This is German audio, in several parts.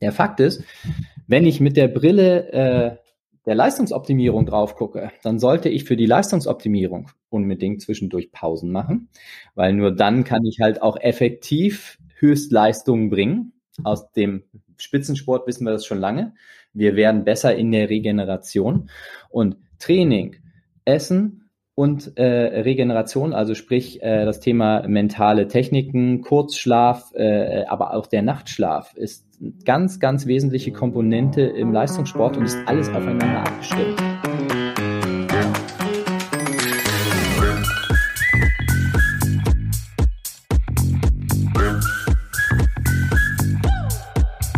Der Fakt ist, wenn ich mit der Brille äh, der Leistungsoptimierung drauf gucke, dann sollte ich für die Leistungsoptimierung unbedingt zwischendurch Pausen machen, weil nur dann kann ich halt auch effektiv Höchstleistungen bringen. Aus dem Spitzensport wissen wir das schon lange. Wir werden besser in der Regeneration und Training, Essen und äh, Regeneration, also sprich äh, das Thema mentale Techniken, Kurzschlaf, äh, aber auch der Nachtschlaf ist ganz, ganz wesentliche Komponente im Leistungssport und ist alles aufeinander abgestimmt.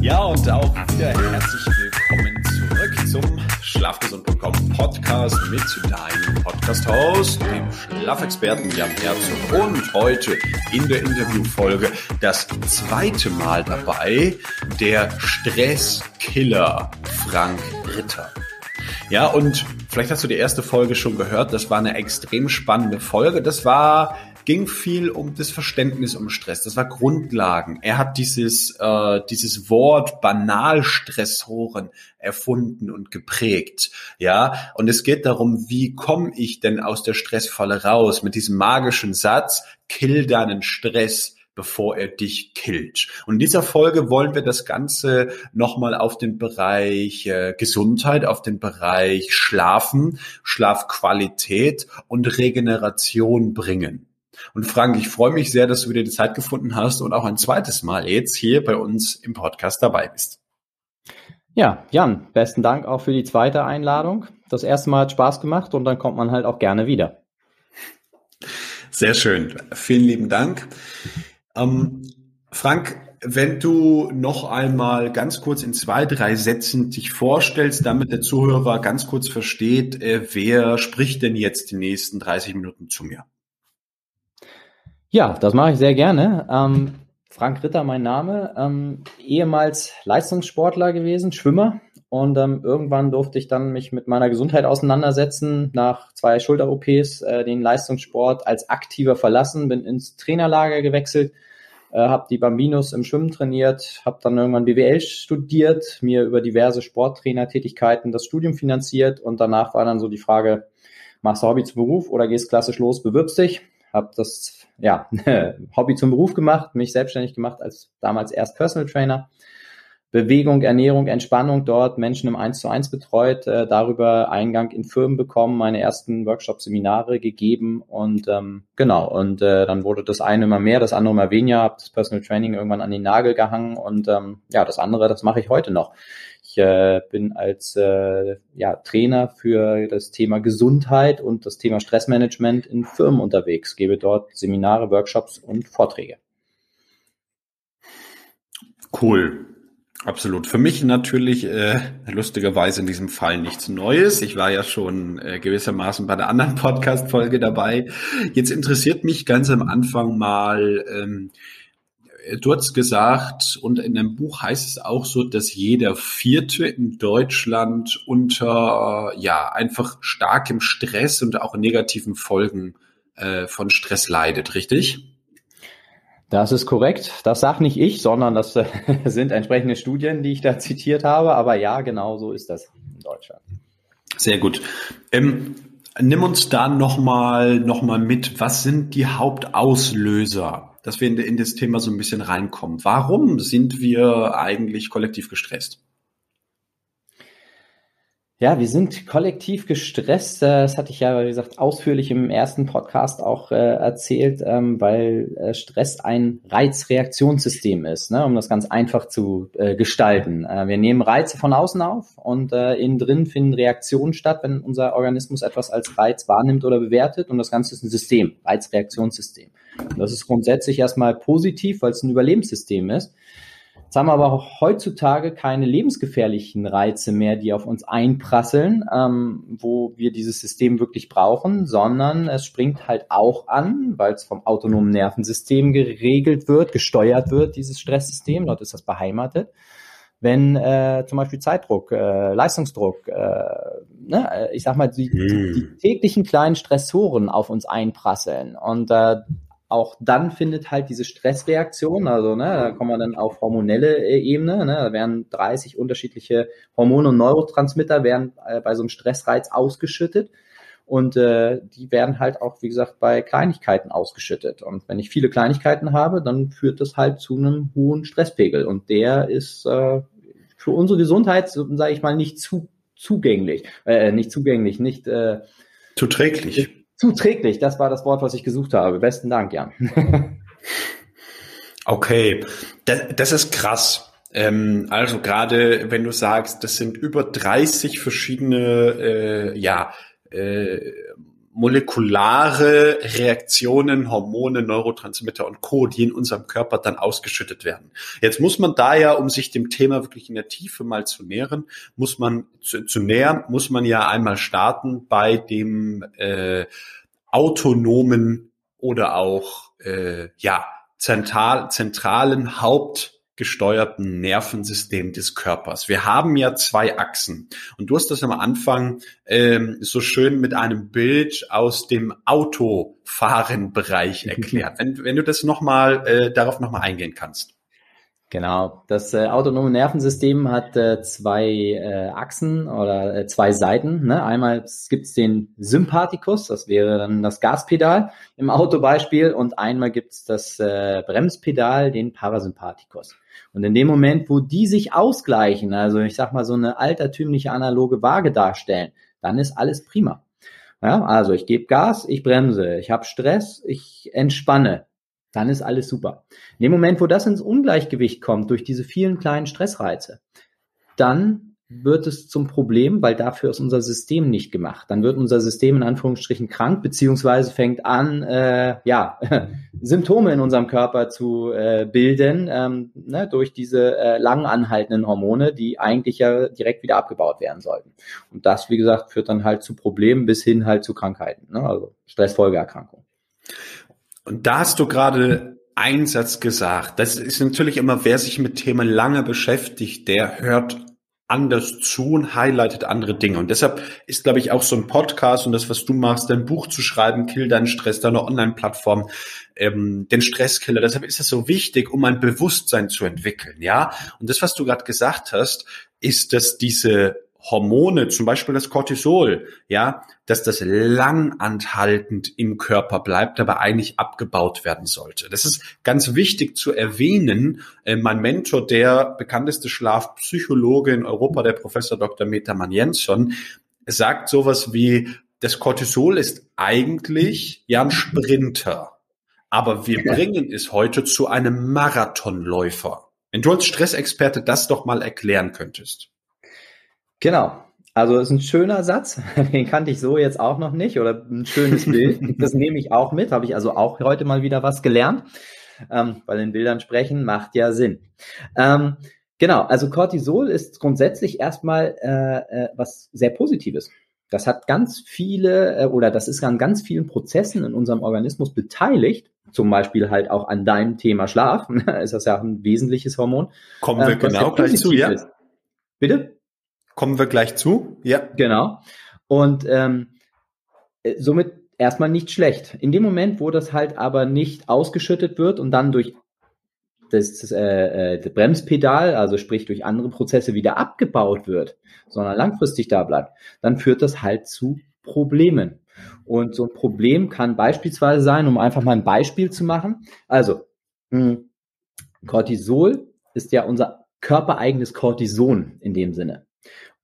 Ja, und auch wieder herzlich willkommen zurück zum Schlafgesund.com Podcast mit deinem Podcast-Host, dem Schlafexperten Jan Herzog. Und heute in der Interviewfolge das zweite Mal dabei der Stresskiller Frank Ritter. Ja, und vielleicht hast du die erste Folge schon gehört. Das war eine extrem spannende Folge. Das war ging viel um das Verständnis um Stress. Das war Grundlagen. Er hat dieses, äh, dieses Wort Banalstressoren erfunden und geprägt. Ja, und es geht darum, wie komme ich denn aus der Stressfalle raus? Mit diesem magischen Satz, kill deinen Stress bevor er dich killt. Und in dieser Folge wollen wir das Ganze nochmal auf den Bereich äh, Gesundheit, auf den Bereich Schlafen, Schlafqualität und Regeneration bringen. Und Frank, ich freue mich sehr, dass du wieder die Zeit gefunden hast und auch ein zweites Mal jetzt hier bei uns im Podcast dabei bist. Ja, Jan, besten Dank auch für die zweite Einladung. Das erste Mal hat Spaß gemacht und dann kommt man halt auch gerne wieder. Sehr schön. Vielen lieben Dank. Ähm, Frank, wenn du noch einmal ganz kurz in zwei, drei Sätzen dich vorstellst, damit der Zuhörer ganz kurz versteht, äh, wer spricht denn jetzt die nächsten 30 Minuten zu mir? Ja, das mache ich sehr gerne. Ähm, Frank Ritter, mein Name, ähm, ehemals Leistungssportler gewesen, Schwimmer. Und ähm, irgendwann durfte ich dann mich mit meiner Gesundheit auseinandersetzen, nach zwei Schulter-OPs äh, den Leistungssport als aktiver verlassen, bin ins Trainerlager gewechselt, äh, habe die Bambinos im Schwimmen trainiert, habe dann irgendwann BWL studiert, mir über diverse Sporttrainertätigkeiten das Studium finanziert und danach war dann so die Frage, machst du Hobby zu Beruf oder gehst klassisch los, bewirbst dich? Habe das ja, Hobby zum Beruf gemacht, mich selbstständig gemacht als damals erst Personal Trainer. Bewegung, Ernährung, Entspannung dort, Menschen im 1 zu 1 betreut, äh, darüber Eingang in Firmen bekommen, meine ersten Workshops, Seminare gegeben und ähm, genau, und äh, dann wurde das eine immer mehr, das andere immer weniger, habe das Personal Training irgendwann an den Nagel gehangen und ähm, ja, das andere, das mache ich heute noch. Ich äh, bin als äh, ja, Trainer für das Thema Gesundheit und das Thema Stressmanagement in Firmen unterwegs, gebe dort Seminare, Workshops und Vorträge. Cool. Absolut. Für mich natürlich äh, lustigerweise in diesem Fall nichts Neues. Ich war ja schon äh, gewissermaßen bei der anderen Podcast-Folge dabei. Jetzt interessiert mich ganz am Anfang mal, ähm, du hast gesagt, und in dem Buch heißt es auch so, dass jeder Vierte in Deutschland unter, ja, einfach starkem Stress und auch negativen Folgen äh, von Stress leidet, richtig? Das ist korrekt. Das sagt nicht ich, sondern das äh, sind entsprechende Studien, die ich da zitiert habe. Aber ja, genau so ist das in Deutschland. Sehr gut. Ähm, nimm uns da nochmal noch mal mit. Was sind die Hauptauslöser dass wir in, in das Thema so ein bisschen reinkommen. Warum sind wir eigentlich kollektiv gestresst? Ja, wir sind kollektiv gestresst. Äh, das hatte ich ja, wie gesagt, ausführlich im ersten Podcast auch äh, erzählt, ähm, weil äh, Stress ein Reizreaktionssystem ist, ne, um das ganz einfach zu äh, gestalten. Äh, wir nehmen Reize von außen auf und äh, innen drin finden Reaktionen statt, wenn unser Organismus etwas als Reiz wahrnimmt oder bewertet. Und das Ganze ist ein System, Reizreaktionssystem. Das ist grundsätzlich erstmal positiv, weil es ein Überlebenssystem ist. Jetzt haben wir aber auch heutzutage keine lebensgefährlichen Reize mehr, die auf uns einprasseln, ähm, wo wir dieses System wirklich brauchen, sondern es springt halt auch an, weil es vom autonomen Nervensystem geregelt wird, gesteuert wird, dieses Stresssystem, dort ist das beheimatet. Wenn äh, zum Beispiel Zeitdruck, äh, Leistungsdruck, äh, ne, ich sag mal, die, die, die hm. täglichen kleinen Stressoren auf uns einprasseln und äh, auch dann findet halt diese Stressreaktion, also ne, da kommen wir dann auf hormonelle äh, Ebene, ne, da werden 30 unterschiedliche Hormone und Neurotransmitter werden äh, bei so einem Stressreiz ausgeschüttet und äh, die werden halt auch, wie gesagt, bei Kleinigkeiten ausgeschüttet. Und wenn ich viele Kleinigkeiten habe, dann führt das halt zu einem hohen Stresspegel und der ist äh, für unsere Gesundheit, sage ich mal, nicht zu zugänglich, äh, nicht zugänglich, nicht äh, zuträglich. Zuträglich, das war das Wort, was ich gesucht habe. Besten Dank, Jan. okay, das, das ist krass. Ähm, also gerade wenn du sagst, das sind über 30 verschiedene äh, ja, äh, molekulare Reaktionen, Hormone, Neurotransmitter und Co., die in unserem Körper dann ausgeschüttet werden. Jetzt muss man da ja, um sich dem Thema wirklich in der Tiefe mal zu nähern, muss man zu, zu nähern, muss man ja einmal starten bei dem äh, autonomen oder auch äh, ja zentral, zentralen Haupt gesteuerten Nervensystem des Körpers. Wir haben ja zwei Achsen. Und du hast das am Anfang ähm, so schön mit einem Bild aus dem Autofahrenbereich erklärt. wenn, wenn du das nochmal, äh, darauf nochmal eingehen kannst. Genau. Das äh, autonome Nervensystem hat äh, zwei äh, Achsen oder äh, zwei Seiten. Ne? Einmal gibt's den Sympathikus, das wäre dann das Gaspedal im Autobeispiel, und einmal gibt's das äh, Bremspedal, den Parasympathikus. Und in dem Moment, wo die sich ausgleichen, also ich sag mal so eine altertümliche analoge Waage darstellen, dann ist alles prima. Ja, also ich gebe Gas, ich bremse, ich habe Stress, ich entspanne dann ist alles super. In dem Moment, wo das ins Ungleichgewicht kommt durch diese vielen kleinen Stressreize, dann wird es zum Problem, weil dafür ist unser System nicht gemacht. Dann wird unser System in Anführungsstrichen krank, beziehungsweise fängt an, äh, ja, Symptome in unserem Körper zu äh, bilden, ähm, ne, durch diese äh, lang anhaltenden Hormone, die eigentlich ja direkt wieder abgebaut werden sollten. Und das, wie gesagt, führt dann halt zu Problemen bis hin halt zu Krankheiten, ne, also Stressfolgeerkrankungen. Und da hast du gerade einen Satz gesagt. Das ist natürlich immer, wer sich mit Themen lange beschäftigt, der hört anders zu und highlightet andere Dinge. Und deshalb ist, glaube ich, auch so ein Podcast und das, was du machst, dein Buch zu schreiben, Kill deinen Stress, deine Online-Plattform, ähm, den Stresskiller. Deshalb ist das so wichtig, um ein Bewusstsein zu entwickeln, ja. Und das, was du gerade gesagt hast, ist, dass diese Hormone, zum Beispiel das Cortisol, ja, dass das langanhaltend im Körper bleibt, aber eigentlich abgebaut werden sollte. Das ist ganz wichtig zu erwähnen. Äh, mein Mentor, der bekannteste Schlafpsychologe in Europa, der Professor Dr. Metaman Jensson, sagt sowas wie, das Cortisol ist eigentlich ja ein Sprinter, aber wir bringen es heute zu einem Marathonläufer. Wenn du als Stressexperte das doch mal erklären könntest. Genau. Also ist ein schöner Satz, den kannte ich so jetzt auch noch nicht oder ein schönes Bild. Das nehme ich auch mit, habe ich also auch heute mal wieder was gelernt, ähm, weil in Bildern sprechen macht ja Sinn. Ähm, genau, also Cortisol ist grundsätzlich erstmal äh, äh, was sehr Positives. Das hat ganz viele äh, oder das ist an ganz vielen Prozessen in unserem Organismus beteiligt, zum Beispiel halt auch an deinem Thema Schlaf, ist das ja ein wesentliches Hormon. Kommen wir äh, genau gleich zu, ja. Ist. Bitte? Kommen wir gleich zu. Ja. Genau. Und ähm, äh, somit erstmal nicht schlecht. In dem Moment, wo das halt aber nicht ausgeschüttet wird und dann durch das, äh, äh, das Bremspedal, also sprich durch andere Prozesse wieder abgebaut wird, sondern langfristig da bleibt, dann führt das halt zu Problemen. Und so ein Problem kann beispielsweise sein, um einfach mal ein Beispiel zu machen. Also, mh, hm, Cortisol ist ja unser körpereigenes Cortison in dem Sinne.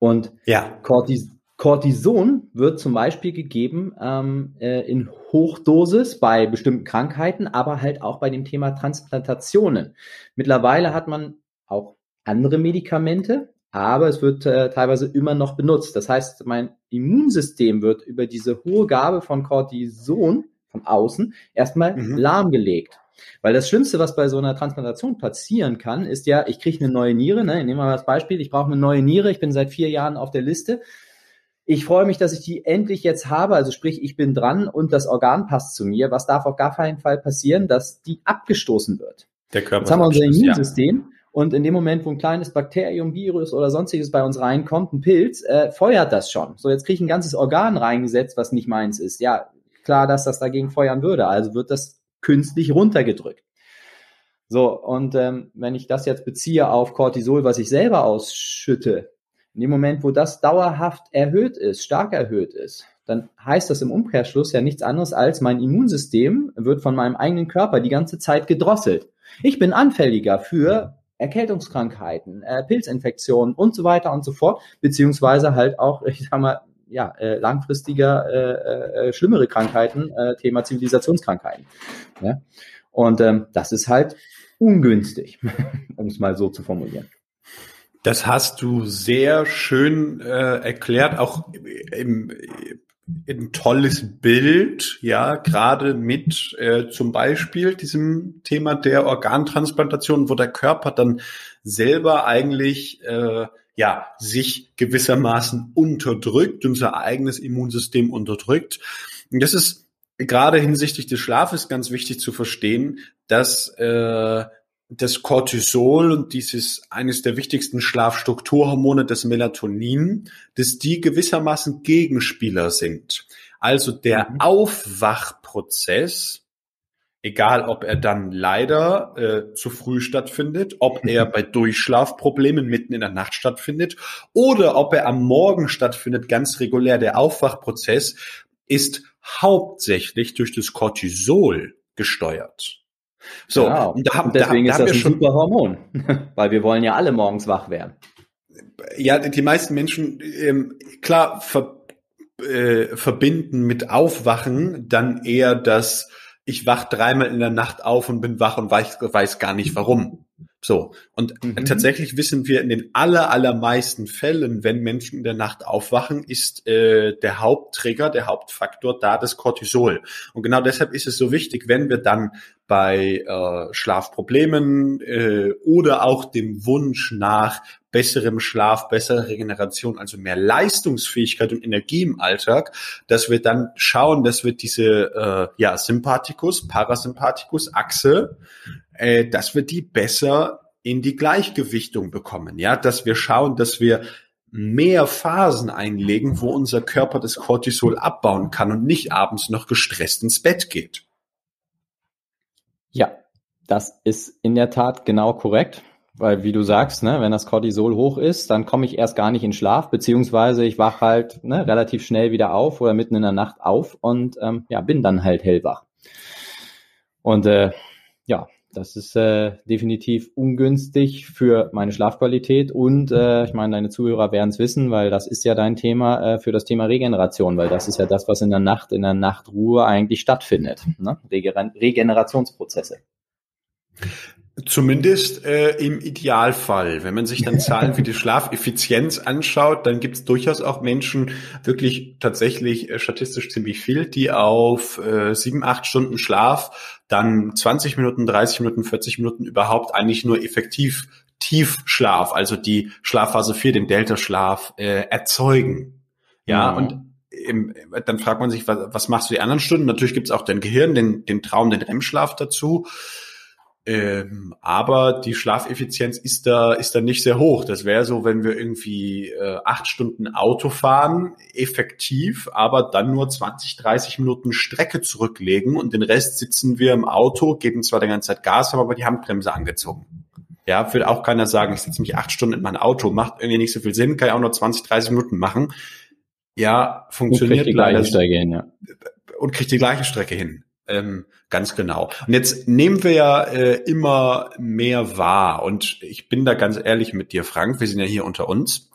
Und ja. Cortis Cortison wird zum Beispiel gegeben ähm, äh, in Hochdosis bei bestimmten Krankheiten, aber halt auch bei dem Thema Transplantationen. Mittlerweile hat man auch andere Medikamente, aber es wird äh, teilweise immer noch benutzt. Das heißt, mein Immunsystem wird über diese hohe Gabe von Cortison von außen erstmal mhm. lahmgelegt. Weil das Schlimmste, was bei so einer Transplantation passieren kann, ist ja, ich kriege eine neue Niere. Ne? Nehmen wir mal das Beispiel, ich brauche eine neue Niere, ich bin seit vier Jahren auf der Liste. Ich freue mich, dass ich die endlich jetzt habe, also sprich, ich bin dran und das Organ passt zu mir. Was darf auf gar keinen Fall passieren, dass die abgestoßen wird? Der Körper jetzt haben wir unser Immunsystem ja. und in dem Moment, wo ein kleines Bakterium, Virus oder sonstiges bei uns reinkommt, ein Pilz, äh, feuert das schon. So, jetzt kriege ich ein ganzes Organ reingesetzt, was nicht meins ist. Ja, klar, dass das dagegen feuern würde. Also wird das künstlich runtergedrückt. So, und ähm, wenn ich das jetzt beziehe auf Cortisol, was ich selber ausschütte, in dem Moment, wo das dauerhaft erhöht ist, stark erhöht ist, dann heißt das im Umkehrschluss ja nichts anderes als mein Immunsystem wird von meinem eigenen Körper die ganze Zeit gedrosselt. Ich bin anfälliger für Erkältungskrankheiten, äh, Pilzinfektionen und so weiter und so fort, beziehungsweise halt auch, ich sag mal, ja, äh, langfristiger, äh, äh, schlimmere Krankheiten, äh, Thema Zivilisationskrankheiten. Ja? Und ähm, das ist halt ungünstig, um es mal so zu formulieren. Das hast du sehr schön äh, erklärt, auch im, ein tolles Bild, ja, gerade mit äh, zum Beispiel diesem Thema der Organtransplantation, wo der Körper dann selber eigentlich äh, ja sich gewissermaßen unterdrückt, unser eigenes Immunsystem unterdrückt. Und das ist gerade hinsichtlich des Schlafes ganz wichtig zu verstehen, dass äh, das Cortisol und dieses eines der wichtigsten Schlafstrukturhormone, das Melatonin, dass die gewissermaßen Gegenspieler sind. Also der mhm. Aufwachprozess, egal ob er dann leider äh, zu früh stattfindet, ob er bei Durchschlafproblemen mitten in der Nacht stattfindet oder ob er am Morgen stattfindet, ganz regulär, der Aufwachprozess ist hauptsächlich durch das Cortisol gesteuert. So, genau. und da haben, deswegen da, da ist das ein schon, super Hormon, weil wir wollen ja alle morgens wach werden. Ja, die meisten Menschen, ähm, klar, ver, äh, verbinden mit Aufwachen dann eher das, ich wach dreimal in der Nacht auf und bin wach und weiß, weiß gar nicht warum. So. Und mhm. tatsächlich wissen wir in den aller, allermeisten Fällen, wenn Menschen in der Nacht aufwachen, ist äh, der Haupttrigger, der Hauptfaktor da das Cortisol. Und genau deshalb ist es so wichtig, wenn wir dann bei äh, Schlafproblemen äh, oder auch dem Wunsch nach besserem Schlaf, besserer Regeneration, also mehr Leistungsfähigkeit und Energie im Alltag, dass wir dann schauen, dass wir diese äh, ja, Sympathikus, Parasympathikus Achse äh, dass wir die besser in die Gleichgewichtung bekommen. Ja, dass wir schauen, dass wir mehr Phasen einlegen, wo unser Körper das Cortisol abbauen kann und nicht abends noch gestresst ins Bett geht. Ja, das ist in der Tat genau korrekt. Weil, wie du sagst, ne, wenn das Cortisol hoch ist, dann komme ich erst gar nicht in Schlaf, beziehungsweise ich wach halt ne, relativ schnell wieder auf oder mitten in der Nacht auf und ähm, ja, bin dann halt hellwach. Und äh, ja, das ist äh, definitiv ungünstig für meine Schlafqualität und äh, ich meine, deine Zuhörer werden es wissen, weil das ist ja dein Thema äh, für das Thema Regeneration, weil das ist ja das, was in der Nacht, in der Nachtruhe eigentlich stattfindet. Ne? Regen Regenerationsprozesse. Zumindest äh, im Idealfall. Wenn man sich dann Zahlen wie die Schlafeffizienz anschaut, dann gibt es durchaus auch Menschen, wirklich tatsächlich äh, statistisch ziemlich viel, die auf äh, sieben, acht Stunden Schlaf dann 20 Minuten, 30 Minuten, 40 Minuten überhaupt eigentlich nur effektiv Tiefschlaf, also die Schlafphase 4, den Delta-Schlaf, äh, erzeugen. Ja, mhm. und im, dann fragt man sich, was, was machst du die anderen Stunden? Natürlich gibt es auch dein Gehirn, den, den Traum, den REM-Schlaf dazu. Ähm, aber die Schlafeffizienz ist da, ist da nicht sehr hoch. Das wäre so, wenn wir irgendwie äh, acht Stunden Auto fahren, effektiv, aber dann nur 20, 30 Minuten Strecke zurücklegen und den Rest sitzen wir im Auto, geben zwar die ganze Zeit Gas, haben aber die Handbremse angezogen. Ja, will auch keiner sagen, ich sitze mich acht Stunden in mein Auto, macht irgendwie nicht so viel Sinn, kann ja auch nur 20, 30 Minuten machen. Ja, funktioniert leider. Hin, ja. Und kriegt die gleiche Strecke hin. Ähm, ganz genau. Und jetzt nehmen wir ja äh, immer mehr wahr. Und ich bin da ganz ehrlich mit dir, Frank. Wir sind ja hier unter uns.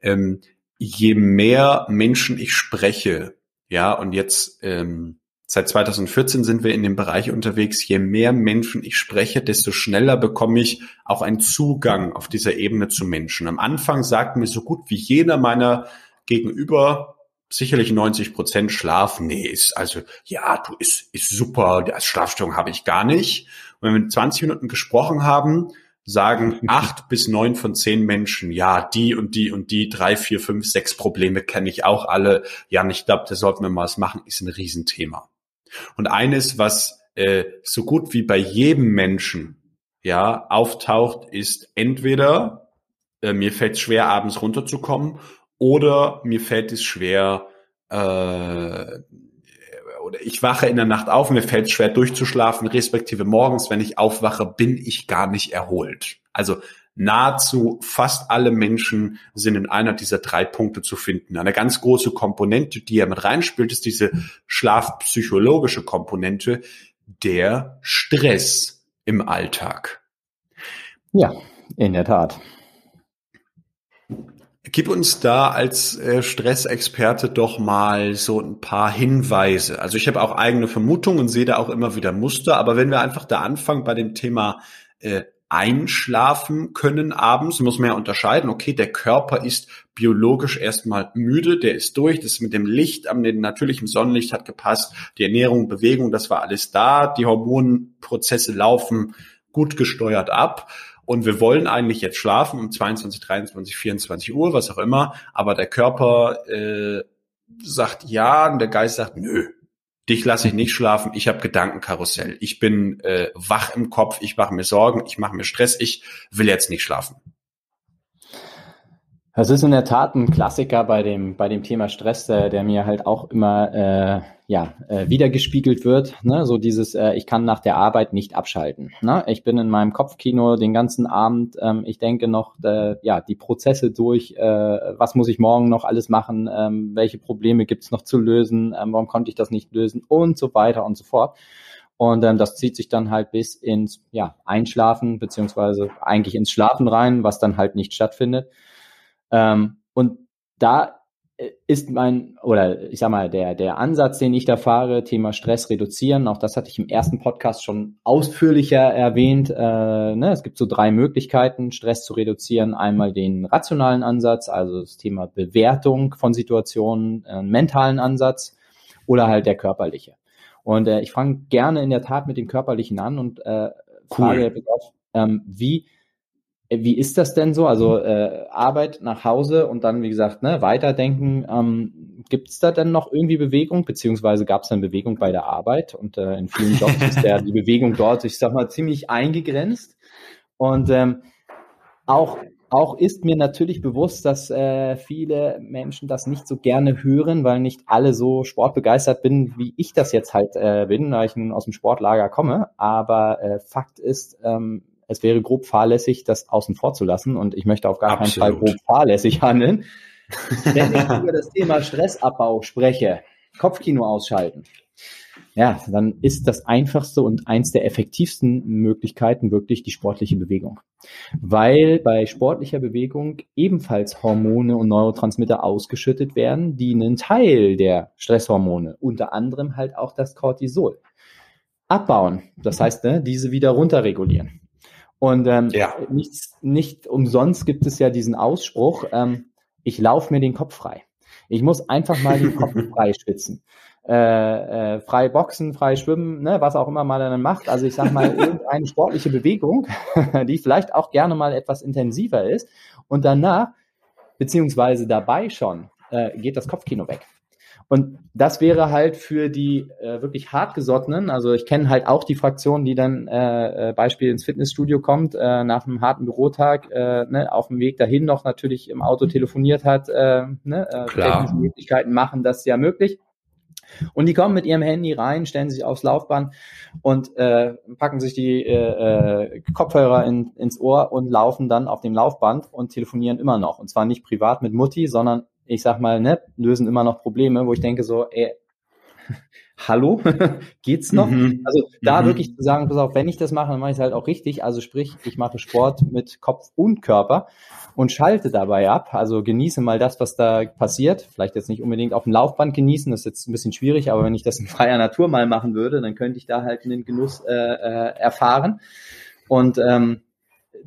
Ähm, je mehr Menschen ich spreche, ja, und jetzt ähm, seit 2014 sind wir in dem Bereich unterwegs. Je mehr Menschen ich spreche, desto schneller bekomme ich auch einen Zugang auf dieser Ebene zu Menschen. Am Anfang sagt mir so gut wie jeder meiner Gegenüber sicherlich 90 Prozent Schlaf. Nee, ist also, ja, du, ist, ist super, als Schlafstörung habe ich gar nicht. Und wenn wir 20 Minuten gesprochen haben, sagen acht bis neun von zehn Menschen, ja, die und die und die, drei, vier, fünf, sechs Probleme kenne ich auch alle. Ja, ich glaube, da sollten wir mal was machen, ist ein Riesenthema. Und eines, was äh, so gut wie bei jedem Menschen ja auftaucht, ist entweder äh, mir fällt schwer, abends runterzukommen oder mir fällt es schwer, äh, oder ich wache in der Nacht auf, mir fällt es schwer durchzuschlafen, respektive morgens, wenn ich aufwache, bin ich gar nicht erholt. Also nahezu fast alle Menschen sind in einer dieser drei Punkte zu finden. Eine ganz große Komponente, die ja mit reinspielt, ist diese schlafpsychologische Komponente, der Stress im Alltag. Ja, in der Tat. Gib uns da als äh, Stressexperte doch mal so ein paar Hinweise. Also ich habe auch eigene Vermutungen und sehe da auch immer wieder Muster, aber wenn wir einfach da anfangen bei dem Thema äh, einschlafen können abends, muss man ja unterscheiden, okay, der Körper ist biologisch erstmal müde, der ist durch, das mit dem Licht am natürlichen Sonnenlicht hat gepasst, die Ernährung, Bewegung, das war alles da, die Hormonprozesse laufen gut gesteuert ab und wir wollen eigentlich jetzt schlafen um 22, 23, 24 Uhr, was auch immer, aber der Körper äh, sagt ja und der Geist sagt nö. Dich lasse ich nicht schlafen, ich habe Gedankenkarussell. Ich bin äh, wach im Kopf, ich mache mir Sorgen, ich mache mir Stress, ich will jetzt nicht schlafen. Das ist in der Tat ein Klassiker bei dem, bei dem Thema Stress, der, der mir halt auch immer äh, ja, äh, wiedergespiegelt wird. Ne? So dieses, äh, ich kann nach der Arbeit nicht abschalten. Ne? Ich bin in meinem Kopfkino den ganzen Abend. Ähm, ich denke noch äh, ja, die Prozesse durch. Äh, was muss ich morgen noch alles machen? Ähm, welche Probleme gibt's noch zu lösen? Ähm, warum konnte ich das nicht lösen? Und so weiter und so fort. Und ähm, das zieht sich dann halt bis ins ja, Einschlafen, beziehungsweise eigentlich ins Schlafen rein, was dann halt nicht stattfindet. Ähm, und da äh, ist mein, oder ich sag mal, der, der Ansatz, den ich da fahre, Thema Stress reduzieren, auch das hatte ich im ersten Podcast schon ausführlicher erwähnt. Äh, ne? Es gibt so drei Möglichkeiten, Stress zu reduzieren. Einmal den rationalen Ansatz, also das Thema Bewertung von Situationen, äh, mentalen Ansatz oder halt der körperliche. Und äh, ich fange gerne in der Tat mit dem körperlichen an und äh, frage, cool. ähm, wie wie ist das denn so? Also äh, Arbeit nach Hause und dann, wie gesagt, ne, weiterdenken. Ähm, Gibt es da denn noch irgendwie Bewegung? Beziehungsweise gab es dann Bewegung bei der Arbeit? Und äh, in vielen Jobs ist ja die Bewegung dort, ich sag mal, ziemlich eingegrenzt. Und ähm, auch, auch ist mir natürlich bewusst, dass äh, viele Menschen das nicht so gerne hören, weil nicht alle so sportbegeistert bin, wie ich das jetzt halt äh, bin, weil ich nun aus dem Sportlager komme. Aber äh, Fakt ist, ähm, es wäre grob fahrlässig, das außen vor zu lassen und ich möchte auf gar Absolut. keinen Fall grob fahrlässig handeln. Wenn ich über das Thema Stressabbau spreche, Kopfkino ausschalten, ja, dann ist das einfachste und eins der effektivsten Möglichkeiten wirklich die sportliche Bewegung. Weil bei sportlicher Bewegung ebenfalls Hormone und Neurotransmitter ausgeschüttet werden, die einen Teil der Stresshormone, unter anderem halt auch das Cortisol, abbauen. Das heißt, ne, diese wieder runterregulieren. Und ähm, ja. nicht, nicht umsonst gibt es ja diesen Ausspruch, ähm, ich laufe mir den Kopf frei. Ich muss einfach mal den Kopf frei schwitzen. Äh, äh, frei boxen, frei schwimmen, ne, was auch immer man dann macht. Also ich sag mal, irgendeine sportliche Bewegung, die vielleicht auch gerne mal etwas intensiver ist. Und danach, beziehungsweise dabei schon, äh, geht das Kopfkino weg. Und das wäre halt für die äh, wirklich hartgesottenen, also ich kenne halt auch die Fraktion, die dann äh, äh, Beispiel ins Fitnessstudio kommt, äh, nach einem harten Bürotag, äh, ne, auf dem Weg dahin noch natürlich im Auto telefoniert hat, äh, ne, äh, technische Möglichkeiten machen das ja möglich. Und die kommen mit ihrem Handy rein, stellen sich aufs Laufband und äh, packen sich die äh, äh, Kopfhörer in, ins Ohr und laufen dann auf dem Laufband und telefonieren immer noch. Und zwar nicht privat mit Mutti, sondern ich sag mal, ne, lösen immer noch Probleme, wo ich denke so, ey, hallo, geht's noch? Mhm. Also da mhm. wirklich zu sagen, pass auf, wenn ich das mache, dann mache ich es halt auch richtig. Also sprich, ich mache Sport mit Kopf und Körper und schalte dabei ab. Also genieße mal das, was da passiert. Vielleicht jetzt nicht unbedingt auf dem Laufband genießen, das ist jetzt ein bisschen schwierig, aber wenn ich das in freier Natur mal machen würde, dann könnte ich da halt einen Genuss äh, äh, erfahren. Und ähm,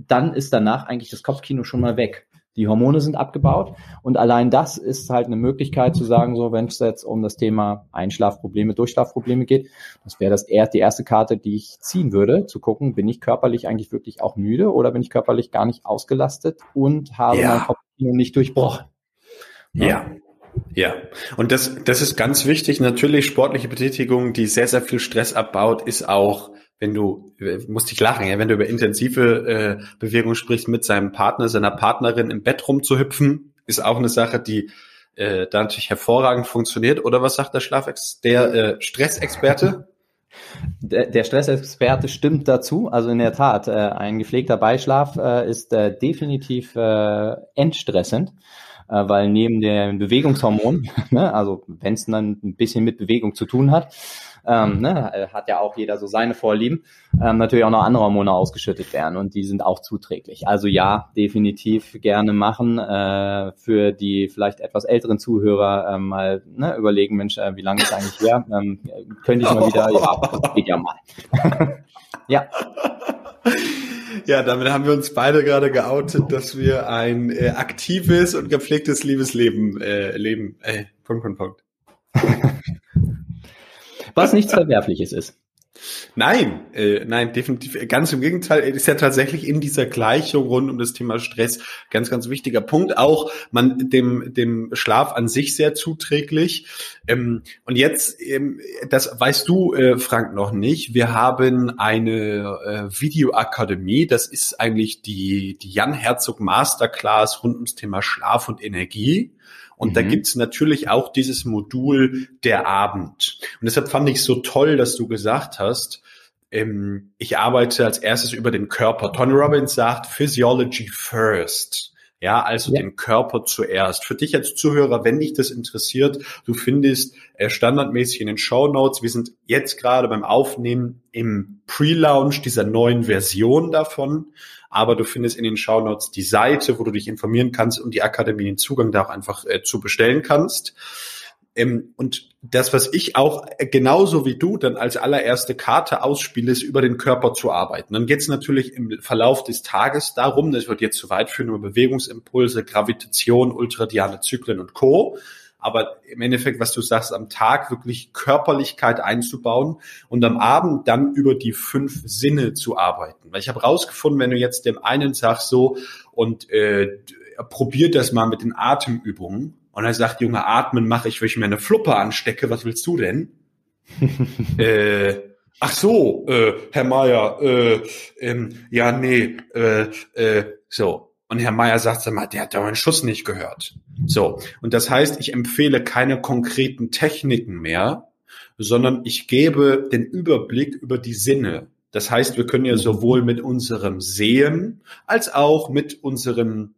dann ist danach eigentlich das Kopfkino schon mal weg. Die Hormone sind abgebaut und allein das ist halt eine Möglichkeit zu sagen, so wenn es jetzt um das Thema Einschlafprobleme, Durchschlafprobleme geht, das wäre das eher die erste Karte, die ich ziehen würde, zu gucken, bin ich körperlich eigentlich wirklich auch müde oder bin ich körperlich gar nicht ausgelastet und habe ja. mein Kopfkino nicht durchbrochen. Ja. ja. Ja, und das, das ist ganz wichtig. Natürlich sportliche Betätigung, die sehr, sehr viel Stress abbaut, ist auch wenn du, musst dich lachen, ja, wenn du über intensive äh, Bewegung sprichst, mit seinem Partner, seiner Partnerin im Bett rumzuhüpfen, ist auch eine Sache, die äh, da natürlich hervorragend funktioniert. Oder was sagt der Schlafex, der äh, Stressexperte? Der, der Stressexperte stimmt dazu. Also in der Tat, äh, ein gepflegter Beischlaf äh, ist äh, definitiv äh, entstressend, äh, weil neben den Bewegungshormonen, ne, also wenn es dann ein bisschen mit Bewegung zu tun hat, ähm, ne, äh, hat ja auch jeder so seine Vorlieben, ähm, natürlich auch noch andere Hormone ausgeschüttet werden und die sind auch zuträglich. Also ja, definitiv gerne machen. Äh, für die vielleicht etwas älteren Zuhörer äh, mal ne, überlegen, Mensch, äh, wie lange ist eigentlich her? Ähm, könnte ich mal wieder, ja, geht ja mal. ja. Ja, damit haben wir uns beide gerade geoutet, dass wir ein äh, aktives und gepflegtes Liebesleben äh, leben. Äh, Punkt, Punkt, Punkt. Was nichts Verwerfliches ist. Nein, äh, nein, definitiv. Ganz im Gegenteil, ist ja tatsächlich in dieser Gleichung rund um das Thema Stress ganz, ganz wichtiger Punkt. Auch man dem dem Schlaf an sich sehr zuträglich. Ähm, und jetzt, ähm, das weißt du, äh, Frank, noch nicht. Wir haben eine äh, Videoakademie. Das ist eigentlich die die Jan Herzog Masterclass rund ums Thema Schlaf und Energie. Und mhm. da gibt's natürlich auch dieses Modul der Abend. Und deshalb fand ich so toll, dass du gesagt hast, ähm, ich arbeite als erstes über den Körper. Tony Robbins sagt Physiology first. Ja, also ja. den Körper zuerst. Für dich als Zuhörer, wenn dich das interessiert, du findest äh, standardmäßig in den Show Notes. Wir sind jetzt gerade beim Aufnehmen im Pre-Launch dieser neuen Version davon aber du findest in den Shownotes die Seite, wo du dich informieren kannst und die Akademie den Zugang da auch einfach äh, zu bestellen kannst. Ähm, und das, was ich auch äh, genauso wie du dann als allererste Karte ausspiele, ist über den Körper zu arbeiten. Dann geht es natürlich im Verlauf des Tages darum, das wird jetzt zu weit führen, über Bewegungsimpulse, Gravitation, ultradiane Zyklen und Co aber im Endeffekt, was du sagst, am Tag wirklich Körperlichkeit einzubauen und am Abend dann über die fünf Sinne zu arbeiten. Weil ich habe rausgefunden, wenn du jetzt dem einen sagst so und äh, probiert das mal mit den Atemübungen und er sagt, Junge, atmen mache ich, wenn ich mir eine Fluppe anstecke, was willst du denn? äh, ach so, äh, Herr Mayer, äh, ähm, ja, nee, äh, äh, so. Und Herr Meier sagt, sag mal, der hat doch einen Schuss nicht gehört. So. Und das heißt, ich empfehle keine konkreten Techniken mehr, sondern ich gebe den Überblick über die Sinne. Das heißt, wir können ja sowohl mit unserem Sehen als auch mit unserem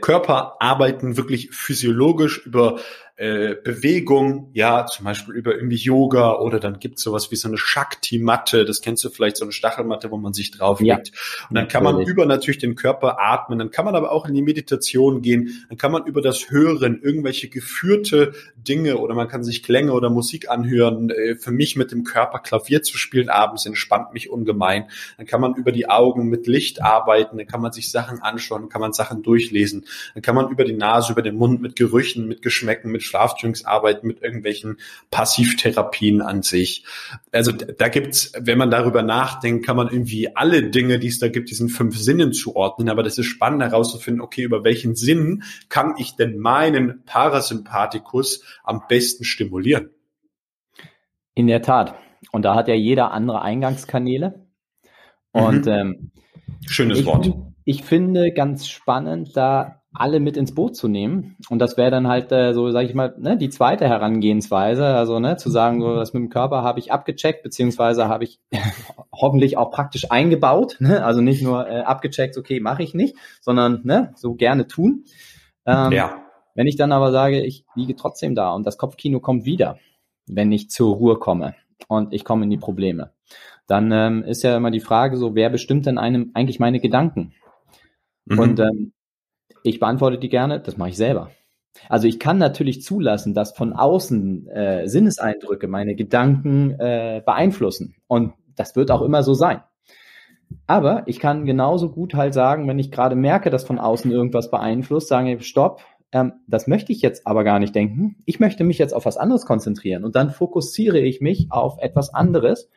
Körper arbeiten, wirklich physiologisch über äh, Bewegung, ja, zum Beispiel über irgendwie Yoga oder dann gibt's sowas wie so eine Shakti-Matte, das kennst du vielleicht, so eine Stachelmatte, wo man sich drauf legt. Ja, und dann kann man über natürlich den Körper atmen, dann kann man aber auch in die Meditation gehen, dann kann man über das Hören irgendwelche geführte Dinge oder man kann sich Klänge oder Musik anhören. Äh, für mich mit dem Körper Klavier zu spielen abends entspannt mich ungemein. Dann kann man über die Augen mit Licht arbeiten, dann kann man sich Sachen anschauen, kann man Sachen durchlesen, dann kann man über die Nase, über den Mund mit Gerüchen, mit Geschmäcken, mit Schlaftrainingsarbeit, mit irgendwelchen Passivtherapien an sich. Also da gibt's, wenn man darüber nachdenkt, kann man irgendwie alle Dinge, die es da gibt, diesen fünf Sinnen zuordnen. Aber das ist spannend herauszufinden, okay, über welchen Sinn kann ich denn meinen Parasympathikus am besten stimulieren? In der Tat. Und da hat ja jeder andere Eingangskanäle. Und mhm. ähm, schönes Wort. Ich finde ganz spannend, da alle mit ins Boot zu nehmen. Und das wäre dann halt äh, so, sage ich mal, ne, die zweite Herangehensweise. Also ne, zu sagen, so das mit dem Körper habe ich abgecheckt, beziehungsweise habe ich hoffentlich auch praktisch eingebaut. Ne? Also nicht nur äh, abgecheckt, okay, mache ich nicht, sondern ne, so gerne tun. Ähm, ja. Wenn ich dann aber sage, ich liege trotzdem da und das Kopfkino kommt wieder, wenn ich zur Ruhe komme und ich komme in die Probleme, dann ähm, ist ja immer die Frage so, wer bestimmt denn einem eigentlich meine Gedanken? Mhm. Und ähm, ich beantworte die gerne, das mache ich selber. Also ich kann natürlich zulassen, dass von außen äh, Sinneseindrücke meine Gedanken äh, beeinflussen. Und das wird auch immer so sein. Aber ich kann genauso gut halt sagen, wenn ich gerade merke, dass von außen irgendwas beeinflusst, sagen, ich, stopp, ähm, das möchte ich jetzt aber gar nicht denken. Ich möchte mich jetzt auf was anderes konzentrieren. Und dann fokussiere ich mich auf etwas anderes.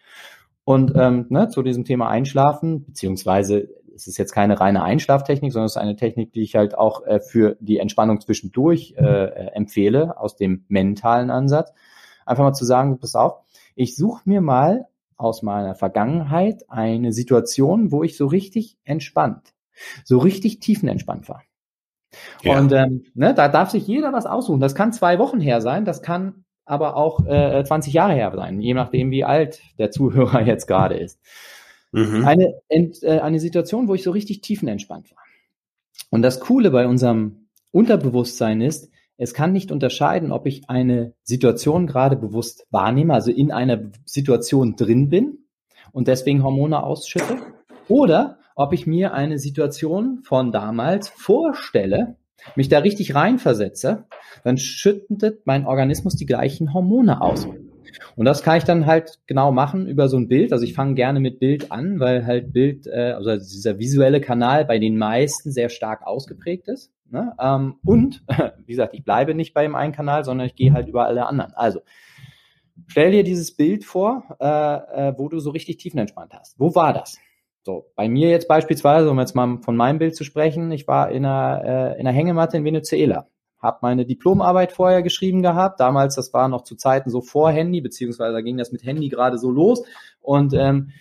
Und ähm, ne, zu diesem Thema Einschlafen, beziehungsweise es ist jetzt keine reine Einschlaftechnik, sondern es ist eine Technik, die ich halt auch äh, für die Entspannung zwischendurch äh, äh, empfehle, aus dem mentalen Ansatz. Einfach mal zu sagen, pass auf, ich suche mir mal aus meiner Vergangenheit eine Situation, wo ich so richtig entspannt, so richtig tiefenentspannt war. Ja. Und ähm, ne, da darf sich jeder was aussuchen. Das kann zwei Wochen her sein, das kann aber auch äh, 20 Jahre her sein, je nachdem, wie alt der Zuhörer jetzt gerade ist. Mhm. Eine, äh, eine Situation, wo ich so richtig tiefenentspannt war. Und das Coole bei unserem Unterbewusstsein ist, es kann nicht unterscheiden, ob ich eine Situation gerade bewusst wahrnehme, also in einer Situation drin bin und deswegen Hormone ausschütte, oder ob ich mir eine Situation von damals vorstelle, mich da richtig reinversetze, dann schüttet mein Organismus die gleichen Hormone aus. Und das kann ich dann halt genau machen über so ein Bild. Also ich fange gerne mit Bild an, weil halt Bild, äh, also dieser visuelle Kanal bei den meisten sehr stark ausgeprägt ist. Ne? Ähm, und, wie gesagt, ich bleibe nicht bei dem einen Kanal, sondern ich gehe halt über alle anderen. Also, stell dir dieses Bild vor, äh, äh, wo du so richtig tiefenentspannt hast. Wo war das? So, bei mir jetzt beispielsweise, um jetzt mal von meinem Bild zu sprechen, ich war in einer, äh, in einer Hängematte in Venezuela, habe meine Diplomarbeit vorher geschrieben gehabt. Damals, das war noch zu Zeiten so vor Handy, beziehungsweise da ging das mit Handy gerade so los. Und ähm,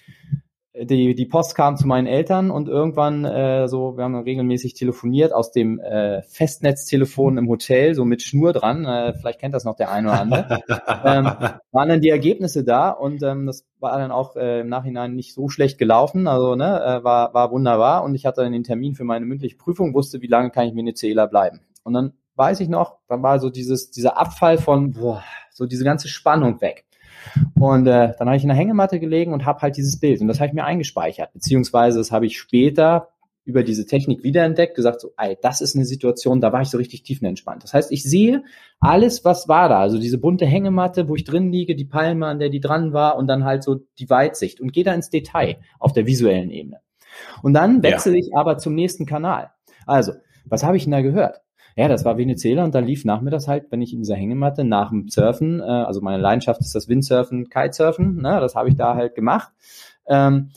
die, die Post kam zu meinen Eltern und irgendwann äh, so, wir haben regelmäßig telefoniert aus dem äh, Festnetztelefon im Hotel, so mit Schnur dran, äh, vielleicht kennt das noch der eine oder andere, ähm, waren dann die Ergebnisse da und ähm, das war dann auch äh, im Nachhinein nicht so schlecht gelaufen, also ne, äh, war, war wunderbar und ich hatte dann den Termin für meine mündliche Prüfung, wusste, wie lange kann ich in Venezuela bleiben. Und dann weiß ich noch, dann war so dieses, dieser Abfall von, boah, so diese ganze Spannung weg. Und äh, dann habe ich in der Hängematte gelegen und habe halt dieses Bild und das habe ich mir eingespeichert, beziehungsweise das habe ich später über diese Technik wiederentdeckt, gesagt so, ey, das ist eine Situation, da war ich so richtig tiefenentspannt. Das heißt, ich sehe alles, was war da, also diese bunte Hängematte, wo ich drin liege, die Palme, an der die dran war und dann halt so die Weitsicht und gehe da ins Detail auf der visuellen Ebene. Und dann wechsle ja. ich aber zum nächsten Kanal. Also, was habe ich denn da gehört? Ja, das war Venezuela und dann lief nachmittags halt, wenn ich in dieser Hängematte nach dem Surfen, äh, also meine Leidenschaft ist das Windsurfen, Kitesurfen, ne, das habe ich da halt gemacht. Ähm,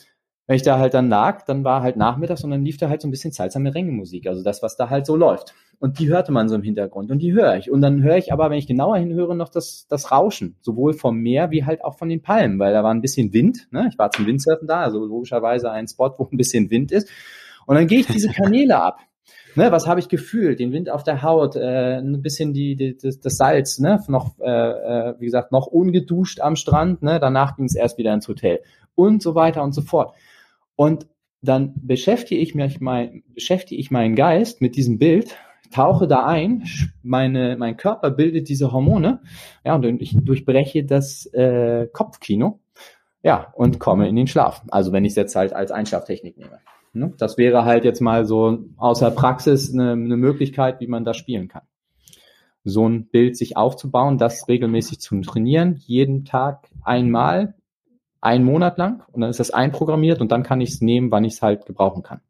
wenn ich da halt dann lag, dann war halt nachmittags und dann lief da halt so ein bisschen Salsa Merengue-Musik, also das, was da halt so läuft. Und die hörte man so im Hintergrund und die höre ich. Und dann höre ich aber, wenn ich genauer hinhöre, noch das, das Rauschen, sowohl vom Meer wie halt auch von den Palmen, weil da war ein bisschen Wind. Ne? Ich war zum Windsurfen da, also logischerweise ein Spot, wo ein bisschen Wind ist. Und dann gehe ich diese Kanäle ab ne, was habe ich gefühlt? Den Wind auf der Haut, äh, ein bisschen die, die das, das Salz, ne, noch, äh, äh, wie gesagt, noch ungeduscht am Strand, ne, danach ging es erst wieder ins Hotel und so weiter und so fort. Und dann beschäftige ich mich mein, beschäftige ich meinen Geist mit diesem Bild, tauche da ein, meine, mein Körper bildet diese Hormone, ja, und ich durchbreche das äh, Kopfkino, ja, und komme in den Schlaf. Also wenn ich es jetzt halt als Einschlaftechnik nehme. Ne? Das wäre halt jetzt mal so außer Praxis eine, eine Möglichkeit, wie man das spielen kann. So ein Bild sich aufzubauen, das regelmäßig zu trainieren, jeden Tag einmal, einen Monat lang und dann ist das einprogrammiert und dann kann ich es nehmen, wann ich es halt gebrauchen kann.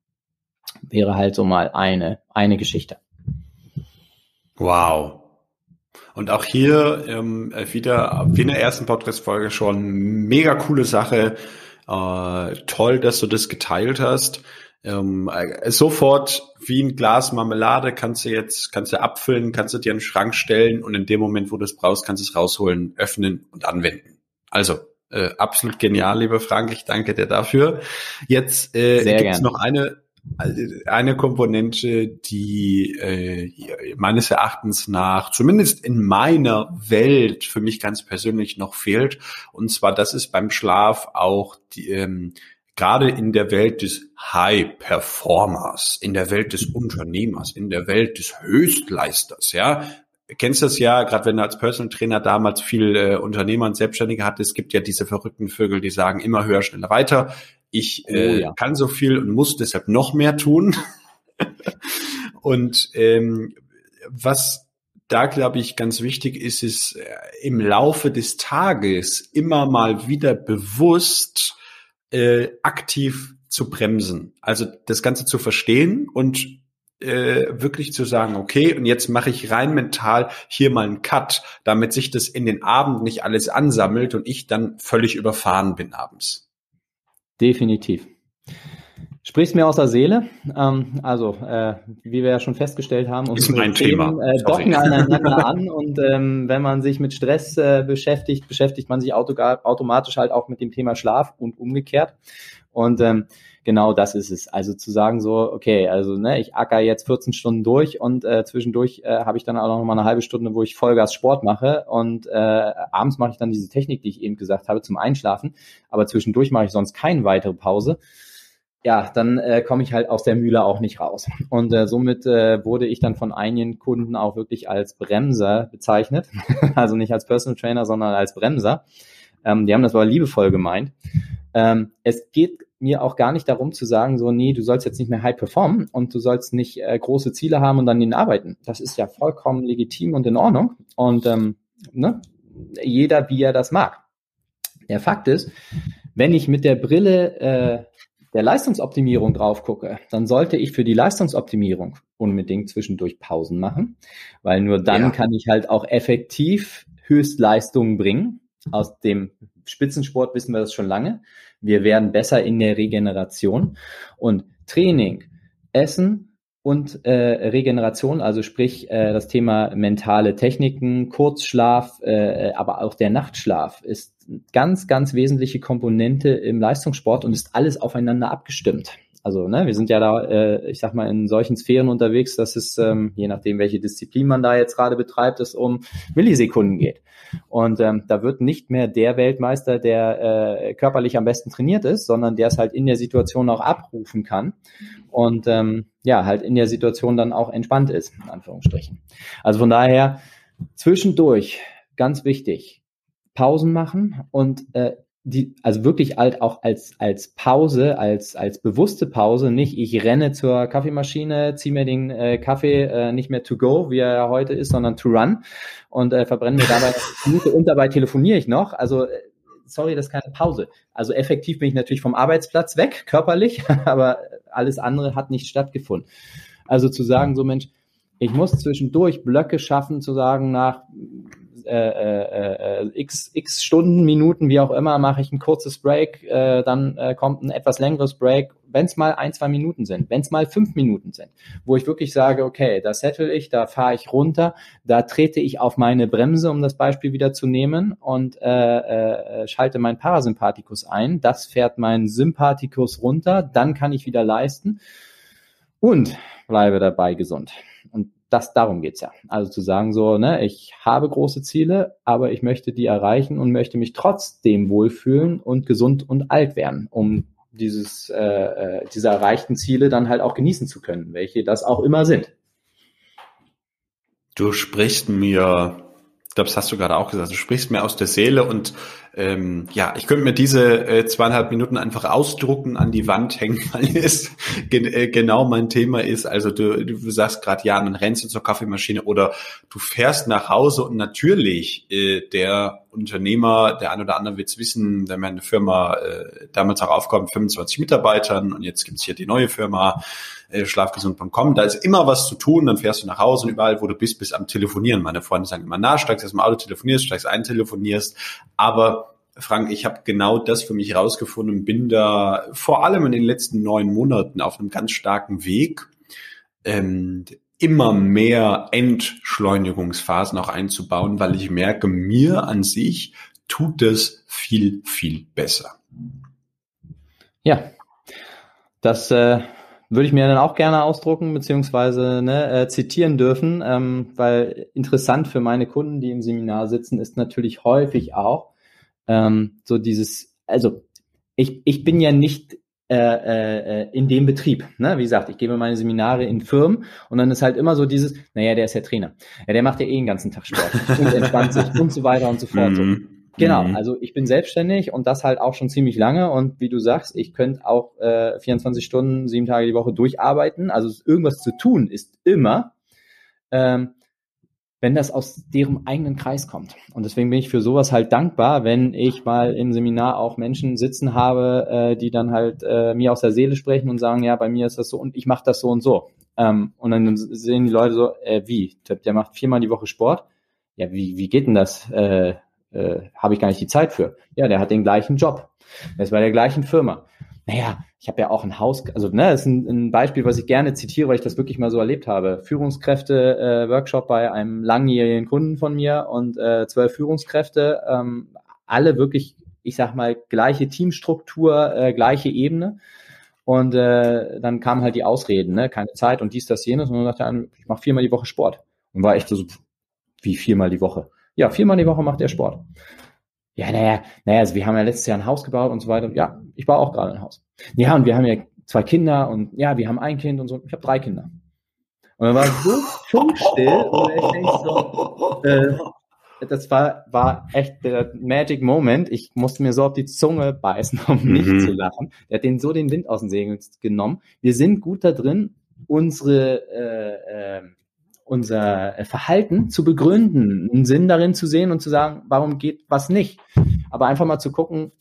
Wäre halt so mal eine, eine Geschichte. Wow. Und auch hier ähm, wieder, wie in der ersten Podcast-Folge schon, mega coole Sache. Äh, toll, dass du das geteilt hast. Ähm, äh, sofort wie ein Glas Marmelade kannst du jetzt, kannst du abfüllen, kannst du dir einen Schrank stellen und in dem Moment, wo du es brauchst, kannst du es rausholen, öffnen und anwenden. Also äh, absolut genial, lieber Frank, ich danke dir dafür. Jetzt äh, gibt es noch eine eine Komponente, die äh, meines Erachtens nach, zumindest in meiner Welt, für mich ganz persönlich noch fehlt. Und zwar, das ist beim Schlaf auch die, ähm, gerade in der Welt des High Performers, in der Welt des Unternehmers, in der Welt des Höchstleisters, ja. Du kennst das ja, gerade wenn du als Personal Trainer damals viel äh, Unternehmer und Selbstständige hattest, es gibt ja diese verrückten Vögel, die sagen immer höher, schneller, weiter. Ich oh, äh, ja. kann so viel und muss deshalb noch mehr tun. und ähm, was da, glaube ich, ganz wichtig ist, ist äh, im Laufe des Tages immer mal wieder bewusst äh, aktiv zu bremsen. Also das Ganze zu verstehen und äh, wirklich zu sagen, okay, und jetzt mache ich rein mental hier mal einen Cut, damit sich das in den Abend nicht alles ansammelt und ich dann völlig überfahren bin abends. Definitiv. Sprichst mir aus der Seele. Ähm, also, äh, wie wir ja schon festgestellt haben, unsere Themen äh, docken aneinander an und ähm, wenn man sich mit Stress äh, beschäftigt, beschäftigt man sich auto automatisch halt auch mit dem Thema Schlaf und umgekehrt. Und ähm, genau das ist es. Also zu sagen so, okay, also ne, ich acker jetzt 14 Stunden durch und äh, zwischendurch äh, habe ich dann auch noch mal eine halbe Stunde, wo ich Vollgas Sport mache und äh, abends mache ich dann diese Technik, die ich eben gesagt habe, zum Einschlafen. Aber zwischendurch mache ich sonst keine weitere Pause ja, dann äh, komme ich halt aus der Mühle auch nicht raus. Und äh, somit äh, wurde ich dann von einigen Kunden auch wirklich als Bremser bezeichnet. also nicht als Personal Trainer, sondern als Bremser. Ähm, die haben das aber liebevoll gemeint. Ähm, es geht mir auch gar nicht darum zu sagen, so, nee, du sollst jetzt nicht mehr high performen und du sollst nicht äh, große Ziele haben und dann den arbeiten. Das ist ja vollkommen legitim und in Ordnung. Und ähm, ne, jeder, wie er das mag. Der Fakt ist, wenn ich mit der Brille äh, der Leistungsoptimierung drauf gucke, dann sollte ich für die Leistungsoptimierung unbedingt zwischendurch Pausen machen, weil nur dann ja. kann ich halt auch effektiv Höchstleistungen bringen. Aus dem Spitzensport wissen wir das schon lange. Wir werden besser in der Regeneration und Training, Essen und äh, Regeneration, also sprich äh, das Thema mentale Techniken, Kurzschlaf, äh, aber auch der Nachtschlaf ist ganz, ganz wesentliche Komponente im Leistungssport und ist alles aufeinander abgestimmt. Also ne, wir sind ja da, äh, ich sag mal, in solchen Sphären unterwegs, dass es, ähm, je nachdem, welche Disziplin man da jetzt gerade betreibt, es um Millisekunden geht. Und ähm, da wird nicht mehr der Weltmeister, der äh, körperlich am besten trainiert ist, sondern der es halt in der Situation auch abrufen kann und ähm, ja, halt in der Situation dann auch entspannt ist, in Anführungsstrichen. Also von daher zwischendurch ganz wichtig, Pausen machen und äh, die, also wirklich halt auch als, als Pause, als, als bewusste Pause, nicht ich renne zur Kaffeemaschine, ziehe mir den äh, Kaffee äh, nicht mehr to go, wie er ja heute ist, sondern to run und äh, verbrenne mir dabei Minute und dabei telefoniere ich noch. Also äh, sorry, das ist keine Pause. Also effektiv bin ich natürlich vom Arbeitsplatz weg, körperlich, aber alles andere hat nicht stattgefunden. Also zu sagen, so Mensch, ich muss zwischendurch Blöcke schaffen, zu sagen, nach äh, äh, äh, x, x Stunden, Minuten, wie auch immer, mache ich ein kurzes Break, äh, dann äh, kommt ein etwas längeres Break, wenn es mal ein, zwei Minuten sind, wenn es mal fünf Minuten sind, wo ich wirklich sage, okay, da settle ich, da fahre ich runter, da trete ich auf meine Bremse, um das Beispiel wieder zu nehmen, und äh, äh, schalte mein Parasympathikus ein, das fährt mein Sympathikus runter, dann kann ich wieder leisten und bleibe dabei gesund. Und das, darum geht's ja. Also zu sagen so, ne, ich habe große Ziele, aber ich möchte die erreichen und möchte mich trotzdem wohlfühlen und gesund und alt werden, um dieses, äh, äh diese erreichten Ziele dann halt auch genießen zu können, welche das auch immer sind. Du sprichst mir ich glaube, das hast du gerade auch gesagt. Du sprichst mir aus der Seele und ähm, ja, ich könnte mir diese äh, zweieinhalb Minuten einfach ausdrucken, an die Wand hängen, weil es gen äh, genau mein Thema ist. Also du, du sagst gerade, ja, dann rennst du zur Kaffeemaschine oder du fährst nach Hause und natürlich äh, der Unternehmer, der ein oder andere wird wissen, der meine Firma äh, damals auch aufkommt, 25 Mitarbeitern und jetzt gibt's hier die neue Firma äh, schlafgesund.com. Da ist immer was zu tun, dann fährst du nach Hause und überall, wo du bist, bist am Telefonieren. Meine Freunde sagen immer, na, steigst aus dem Auto, telefonierst, steigst ein, telefonierst. Aber Frank, ich habe genau das für mich rausgefunden und bin da vor allem in den letzten neun Monaten auf einem ganz starken Weg, ähm, immer mehr Entschleunigungsphasen auch einzubauen, weil ich merke, mir an sich tut es viel, viel besser. Ja, das äh, würde ich mir dann auch gerne ausdrucken beziehungsweise ne, äh, zitieren dürfen, ähm, weil interessant für meine Kunden, die im Seminar sitzen, ist natürlich häufig auch ähm, so dieses, also ich, ich bin ja nicht äh, äh, in dem Betrieb. Ne? Wie gesagt, ich gebe meine Seminare in Firmen und dann ist halt immer so dieses, naja, der ist ja Trainer. Ja, der macht ja eh den ganzen Tag Sport und entspannt sich und so weiter und so fort. Mhm. Genau, mhm. also ich bin selbstständig und das halt auch schon ziemlich lange und wie du sagst, ich könnte auch äh, 24 Stunden, sieben Tage die Woche durcharbeiten. Also irgendwas zu tun ist immer, ähm, wenn das aus deren eigenen Kreis kommt. Und deswegen bin ich für sowas halt dankbar, wenn ich mal im Seminar auch Menschen sitzen habe, äh, die dann halt äh, mir aus der Seele sprechen und sagen, ja, bei mir ist das so und ich mache das so und so. Ähm, und dann sehen die Leute so, äh, wie? Der macht viermal die Woche Sport. Ja, wie, wie geht denn das? Äh, äh, habe ich gar nicht die Zeit für. Ja, der hat den gleichen Job. Der ist bei der gleichen Firma. Naja, ich habe ja auch ein Haus, also ne, das ist ein, ein Beispiel, was ich gerne zitiere, weil ich das wirklich mal so erlebt habe. Führungskräfte äh, bei einem langjährigen Kunden von mir und äh, zwölf Führungskräfte, ähm, alle wirklich ich sag mal, gleiche Teamstruktur, äh, gleiche Ebene. Und äh, dann kamen halt die Ausreden, ne? keine Zeit und dies, das, jenes. Und dann sagte er, ich mache viermal die Woche Sport. Und war echt so, wie viermal die Woche? Ja, viermal die Woche macht er Sport. Ja, naja, naja, also wir haben ja letztes Jahr ein Haus gebaut und so weiter. Ja, ich baue auch gerade ein Haus. Ja, und wir haben ja zwei Kinder und ja, wir haben ein Kind und so. Ich habe drei Kinder. Und dann war es so funkstill und ich denke so, äh, das war, war echt der Magic Moment. Ich musste mir so auf die Zunge beißen, um nicht mhm. zu lachen. Der hat den so den Wind aus den Segeln genommen. Wir sind gut da drin, unsere äh, äh, unser Verhalten zu begründen, einen Sinn darin zu sehen und zu sagen, warum geht was nicht. Aber einfach mal zu gucken,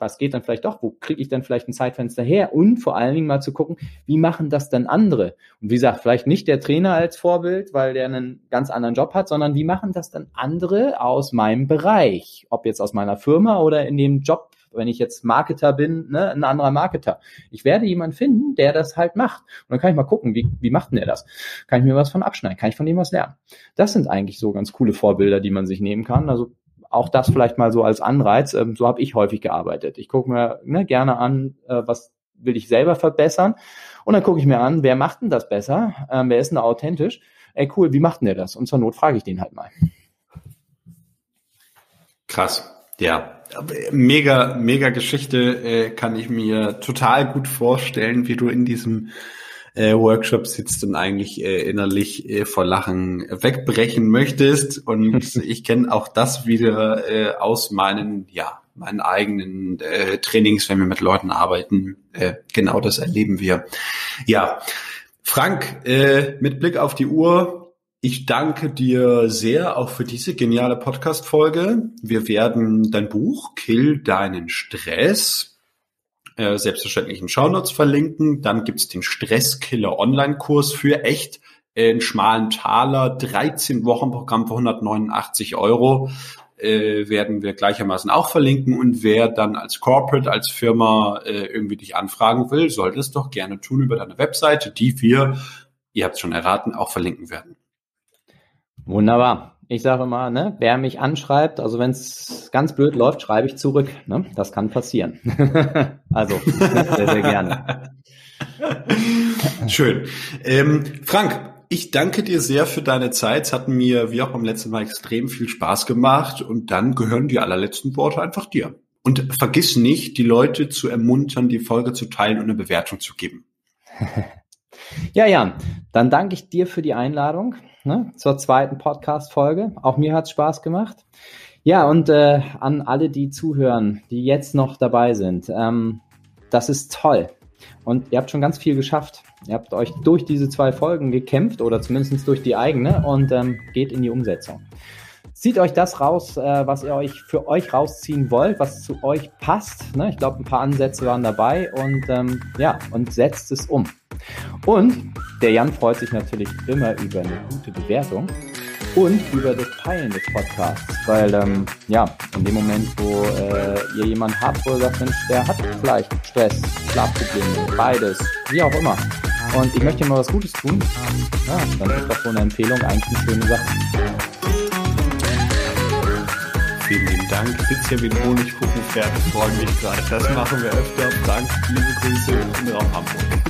was geht dann vielleicht doch, wo kriege ich dann vielleicht ein Zeitfenster her und vor allen Dingen mal zu gucken, wie machen das denn andere? Und wie gesagt, vielleicht nicht der Trainer als Vorbild, weil der einen ganz anderen Job hat, sondern wie machen das dann andere aus meinem Bereich? Ob jetzt aus meiner Firma oder in dem Job, wenn ich jetzt Marketer bin, ne, ein anderer Marketer. Ich werde jemanden finden, der das halt macht. Und dann kann ich mal gucken, wie, wie macht denn der das? Kann ich mir was von abschneiden? Kann ich von dem was lernen? Das sind eigentlich so ganz coole Vorbilder, die man sich nehmen kann. Also auch das vielleicht mal so als Anreiz. Ähm, so habe ich häufig gearbeitet. Ich gucke mir ne, gerne an, äh, was will ich selber verbessern. Und dann gucke ich mir an, wer macht denn das besser? Ähm, wer ist denn da authentisch? Ey, cool, wie macht denn der das? Und zur Not frage ich den halt mal. Krass, ja. Mega, mega Geschichte äh, kann ich mir total gut vorstellen, wie du in diesem äh, Workshop sitzt und eigentlich äh, innerlich äh, vor Lachen wegbrechen möchtest. Und ich kenne auch das wieder äh, aus meinen, ja, meinen eigenen äh, Trainings, wenn wir mit Leuten arbeiten. Äh, genau das erleben wir. Ja, Frank, äh, mit Blick auf die Uhr, ich danke dir sehr auch für diese geniale Podcast-Folge. Wir werden dein Buch Kill deinen Stress äh, selbstverständlich in Shownotes verlinken. Dann gibt's den Stresskiller Online-Kurs für echt äh, einen schmalen Taler, 13 Wochen Programm für 189 Euro äh, werden wir gleichermaßen auch verlinken und wer dann als Corporate, als Firma äh, irgendwie dich anfragen will, sollte es doch gerne tun über deine Webseite, die wir, ihr habt es schon erraten, auch verlinken werden. Wunderbar ich sage mal, ne, wer mich anschreibt, also wenn es ganz blöd läuft, schreibe ich zurück. Ne? Das kann passieren. also sehr, sehr gerne. Schön. Ähm, Frank, ich danke dir sehr für deine Zeit. Es hat mir, wie auch beim letzten Mal, extrem viel Spaß gemacht. Und dann gehören die allerletzten Worte einfach dir. Und vergiss nicht, die Leute zu ermuntern, die Folge zu teilen und eine Bewertung zu geben. ja, Jan, dann danke ich dir für die Einladung ne, zur zweiten Podcast-Folge. Auch mir hat es Spaß gemacht. Ja, und äh, an alle, die zuhören, die jetzt noch dabei sind, ähm, das ist toll. Und ihr habt schon ganz viel geschafft. Ihr habt euch durch diese zwei Folgen gekämpft oder zumindest durch die eigene und ähm, geht in die Umsetzung. Zieht euch das raus, äh, was ihr euch für euch rausziehen wollt, was zu euch passt. Ne? Ich glaube, ein paar Ansätze waren dabei und ähm, ja, und setzt es um. Und der Jan freut sich natürlich immer über eine gute Bewertung und über das Teilen des Podcasts, weil ähm, ja, in dem Moment, wo äh, ihr jemanden habt, wo ihr sagt, Mensch, der hat vielleicht Stress, Schlafprobleme, beides, wie auch immer. Und ich möchte ihm mal was Gutes tun, ja, dann ist doch so eine Empfehlung eigentlich eine schöne Sache. Vielen lieben Dank. Ich sitze hier wie ein Honigkuchenpferd, freue mich gerade. Das machen wir öfter. Frank, liebe Grüße in Raum Hamburg.